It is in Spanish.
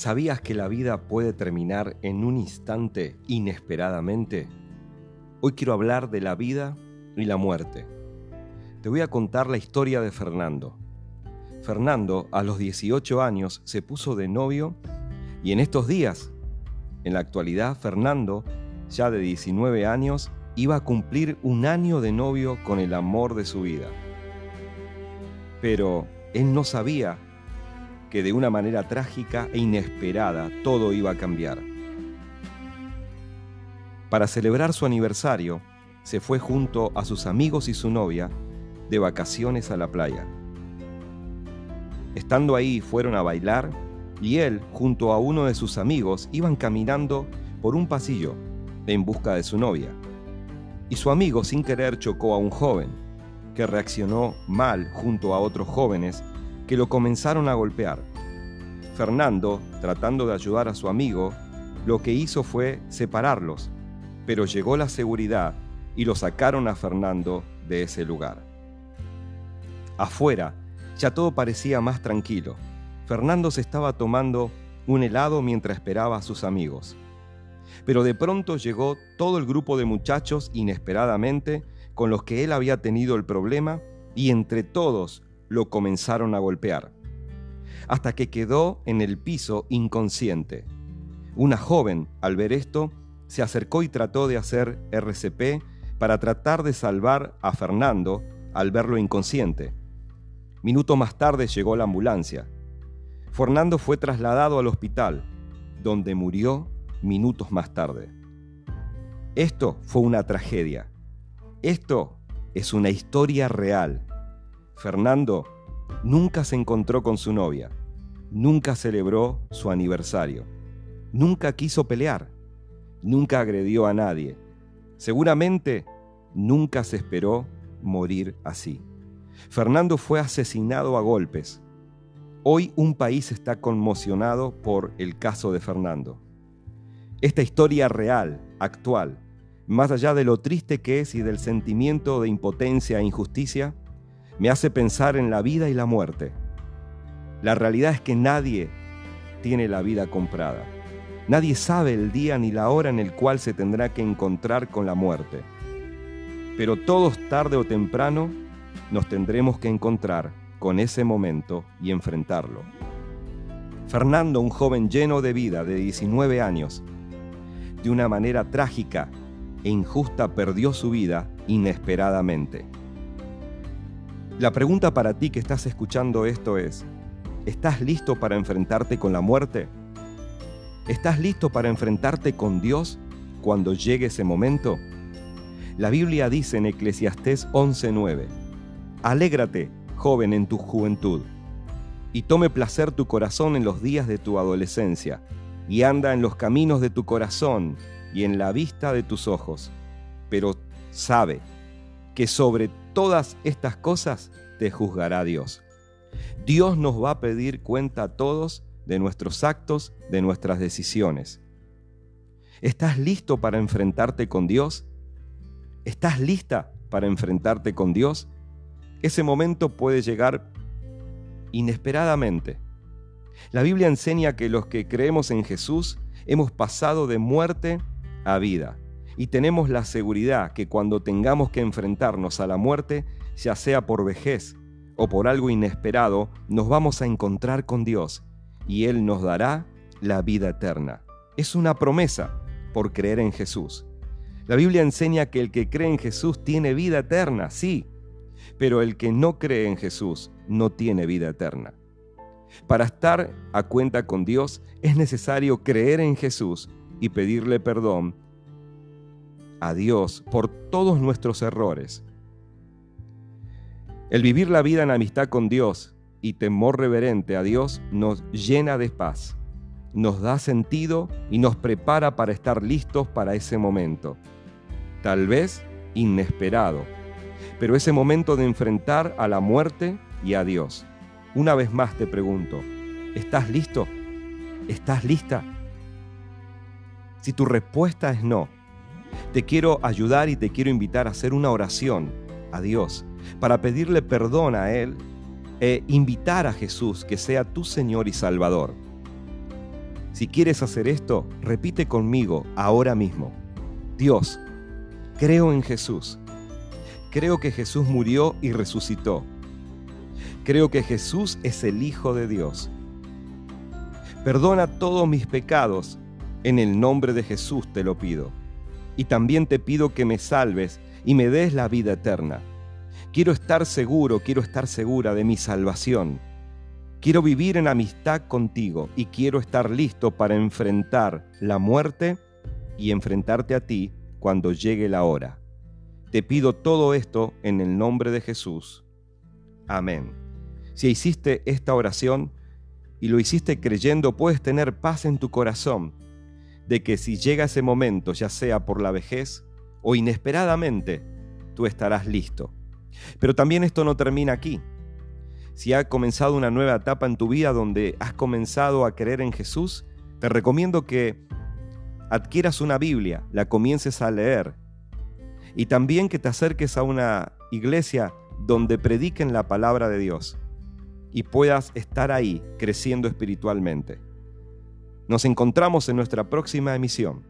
¿Sabías que la vida puede terminar en un instante inesperadamente? Hoy quiero hablar de la vida y la muerte. Te voy a contar la historia de Fernando. Fernando a los 18 años se puso de novio y en estos días, en la actualidad, Fernando, ya de 19 años, iba a cumplir un año de novio con el amor de su vida. Pero él no sabía que de una manera trágica e inesperada todo iba a cambiar. Para celebrar su aniversario, se fue junto a sus amigos y su novia de vacaciones a la playa. Estando ahí fueron a bailar y él, junto a uno de sus amigos, iban caminando por un pasillo en busca de su novia. Y su amigo sin querer chocó a un joven, que reaccionó mal junto a otros jóvenes que lo comenzaron a golpear. Fernando, tratando de ayudar a su amigo, lo que hizo fue separarlos, pero llegó la seguridad y lo sacaron a Fernando de ese lugar. Afuera, ya todo parecía más tranquilo. Fernando se estaba tomando un helado mientras esperaba a sus amigos. Pero de pronto llegó todo el grupo de muchachos inesperadamente con los que él había tenido el problema y entre todos lo comenzaron a golpear, hasta que quedó en el piso inconsciente. Una joven, al ver esto, se acercó y trató de hacer RCP para tratar de salvar a Fernando al verlo inconsciente. Minuto más tarde llegó la ambulancia. Fernando fue trasladado al hospital, donde murió minutos más tarde. Esto fue una tragedia. Esto es una historia real. Fernando nunca se encontró con su novia, nunca celebró su aniversario, nunca quiso pelear, nunca agredió a nadie. Seguramente nunca se esperó morir así. Fernando fue asesinado a golpes. Hoy un país está conmocionado por el caso de Fernando. Esta historia real, actual, más allá de lo triste que es y del sentimiento de impotencia e injusticia, me hace pensar en la vida y la muerte. La realidad es que nadie tiene la vida comprada. Nadie sabe el día ni la hora en el cual se tendrá que encontrar con la muerte. Pero todos tarde o temprano nos tendremos que encontrar con ese momento y enfrentarlo. Fernando, un joven lleno de vida de 19 años, de una manera trágica e injusta perdió su vida inesperadamente. La pregunta para ti que estás escuchando esto es, ¿estás listo para enfrentarte con la muerte? ¿Estás listo para enfrentarte con Dios cuando llegue ese momento? La Biblia dice en Eclesiastés 11:9, Alégrate, joven, en tu juventud, y tome placer tu corazón en los días de tu adolescencia, y anda en los caminos de tu corazón y en la vista de tus ojos. Pero sabe que sobre todas estas cosas te juzgará Dios. Dios nos va a pedir cuenta a todos de nuestros actos, de nuestras decisiones. ¿Estás listo para enfrentarte con Dios? ¿Estás lista para enfrentarte con Dios? Ese momento puede llegar inesperadamente. La Biblia enseña que los que creemos en Jesús hemos pasado de muerte a vida y tenemos la seguridad que cuando tengamos que enfrentarnos a la muerte, ya sea por vejez o por algo inesperado, nos vamos a encontrar con Dios y Él nos dará la vida eterna. Es una promesa por creer en Jesús. La Biblia enseña que el que cree en Jesús tiene vida eterna, sí, pero el que no cree en Jesús no tiene vida eterna. Para estar a cuenta con Dios es necesario creer en Jesús y pedirle perdón a Dios por todos nuestros errores. El vivir la vida en amistad con Dios y temor reverente a Dios nos llena de paz, nos da sentido y nos prepara para estar listos para ese momento. Tal vez inesperado, pero ese momento de enfrentar a la muerte y a Dios. Una vez más te pregunto, ¿estás listo? ¿Estás lista? Si tu respuesta es no, te quiero ayudar y te quiero invitar a hacer una oración a Dios para pedirle perdón a Él e invitar a Jesús que sea tu Señor y Salvador. Si quieres hacer esto, repite conmigo ahora mismo. Dios, creo en Jesús. Creo que Jesús murió y resucitó. Creo que Jesús es el Hijo de Dios. Perdona todos mis pecados. En el nombre de Jesús te lo pido. Y también te pido que me salves y me des la vida eterna. Quiero estar seguro, quiero estar segura de mi salvación. Quiero vivir en amistad contigo y quiero estar listo para enfrentar la muerte y enfrentarte a ti cuando llegue la hora. Te pido todo esto en el nombre de Jesús. Amén. Si hiciste esta oración y lo hiciste creyendo, puedes tener paz en tu corazón de que si llega ese momento, ya sea por la vejez o inesperadamente, tú estarás listo. Pero también esto no termina aquí. Si ha comenzado una nueva etapa en tu vida donde has comenzado a creer en Jesús, te recomiendo que adquieras una Biblia, la comiences a leer y también que te acerques a una iglesia donde prediquen la palabra de Dios y puedas estar ahí creciendo espiritualmente. Nos encontramos en nuestra próxima emisión.